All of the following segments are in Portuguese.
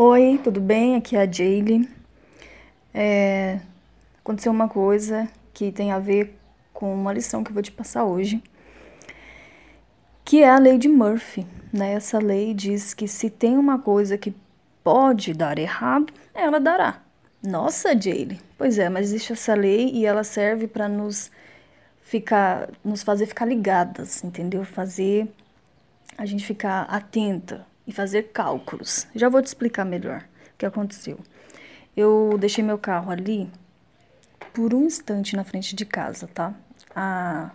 Oi, tudo bem? Aqui é a Jaylee. É, aconteceu uma coisa que tem a ver com uma lição que eu vou te passar hoje, que é a lei de Murphy. Né? Essa lei diz que se tem uma coisa que pode dar errado, ela dará. Nossa, Jaylee. Pois é, mas existe essa lei e ela serve para nos ficar, nos fazer ficar ligadas, entendeu? Fazer a gente ficar atenta e fazer cálculos. Já vou te explicar melhor o que aconteceu. Eu deixei meu carro ali por um instante na frente de casa, tá? A,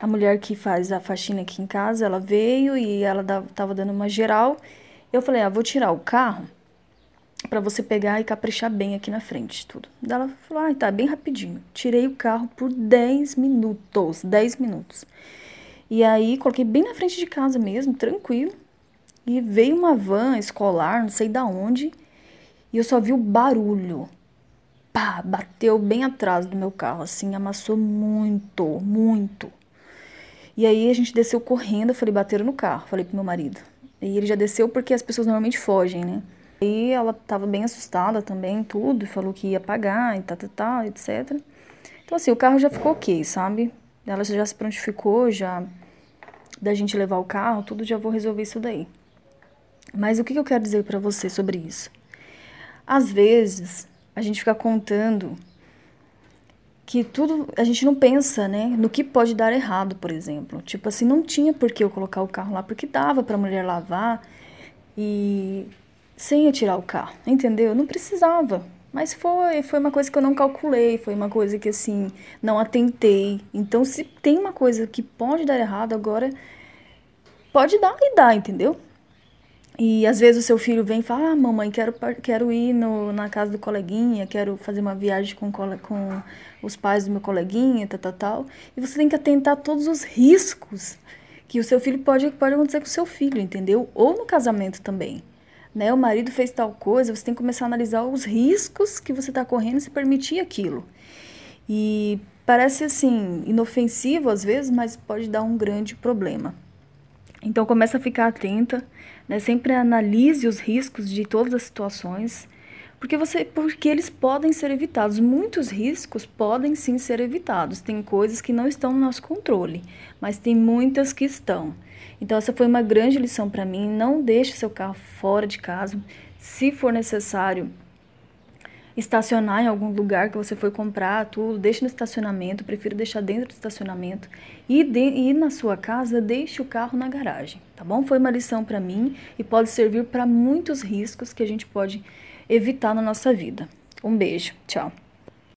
a mulher que faz a faxina aqui em casa, ela veio e ela tava dando uma geral. Eu falei, ah, vou tirar o carro para você pegar e caprichar bem aqui na frente, tudo. Daí ela falou, ah, tá, bem rapidinho. Tirei o carro por 10 minutos, 10 minutos. E aí coloquei bem na frente de casa mesmo, tranquilo. E veio uma van escolar, não sei da onde, e eu só vi o barulho. Pá, bateu bem atrás do meu carro, assim, amassou muito, muito. E aí a gente desceu correndo, eu falei, bateram no carro, falei pro meu marido. E ele já desceu porque as pessoas normalmente fogem, né? E ela tava bem assustada também, tudo, falou que ia pagar e tal, tal, tal, etc. Então, assim, o carro já ficou ok, sabe? Ela já se prontificou, já da gente levar o carro, tudo, já vou resolver isso daí. Mas o que eu quero dizer para você sobre isso? Às vezes, a gente fica contando que tudo, a gente não pensa, né, no que pode dar errado, por exemplo. Tipo assim, não tinha por que eu colocar o carro lá, porque dava para a mulher lavar e sem eu tirar o carro, entendeu? Não precisava. Mas foi, foi uma coisa que eu não calculei, foi uma coisa que assim, não atentei. Então, se tem uma coisa que pode dar errado agora, pode dar e dá, entendeu? E às vezes o seu filho vem e fala: ah, mamãe, quero, quero ir no, na casa do coleguinha, quero fazer uma viagem com, com os pais do meu coleguinha, tal, tal, tal. E você tem que atentar todos os riscos que o seu filho pode, pode acontecer com o seu filho, entendeu? Ou no casamento também né? O marido fez tal coisa, você tem que começar a analisar os riscos que você está correndo se permitir aquilo. E parece assim inofensivo às vezes, mas pode dar um grande problema. Então começa a ficar atenta, né? Sempre analise os riscos de todas as situações, porque você, porque eles podem ser evitados. Muitos riscos podem sim ser evitados. Tem coisas que não estão no nosso controle, mas tem muitas que estão. Então essa foi uma grande lição para mim. Não deixe seu carro fora de casa. Se for necessário estacionar em algum lugar que você foi comprar, tudo, deixe no estacionamento, prefiro deixar dentro do estacionamento. E, de, e na sua casa, deixe o carro na garagem, tá bom? Foi uma lição para mim e pode servir para muitos riscos que a gente pode evitar na nossa vida. Um beijo, tchau.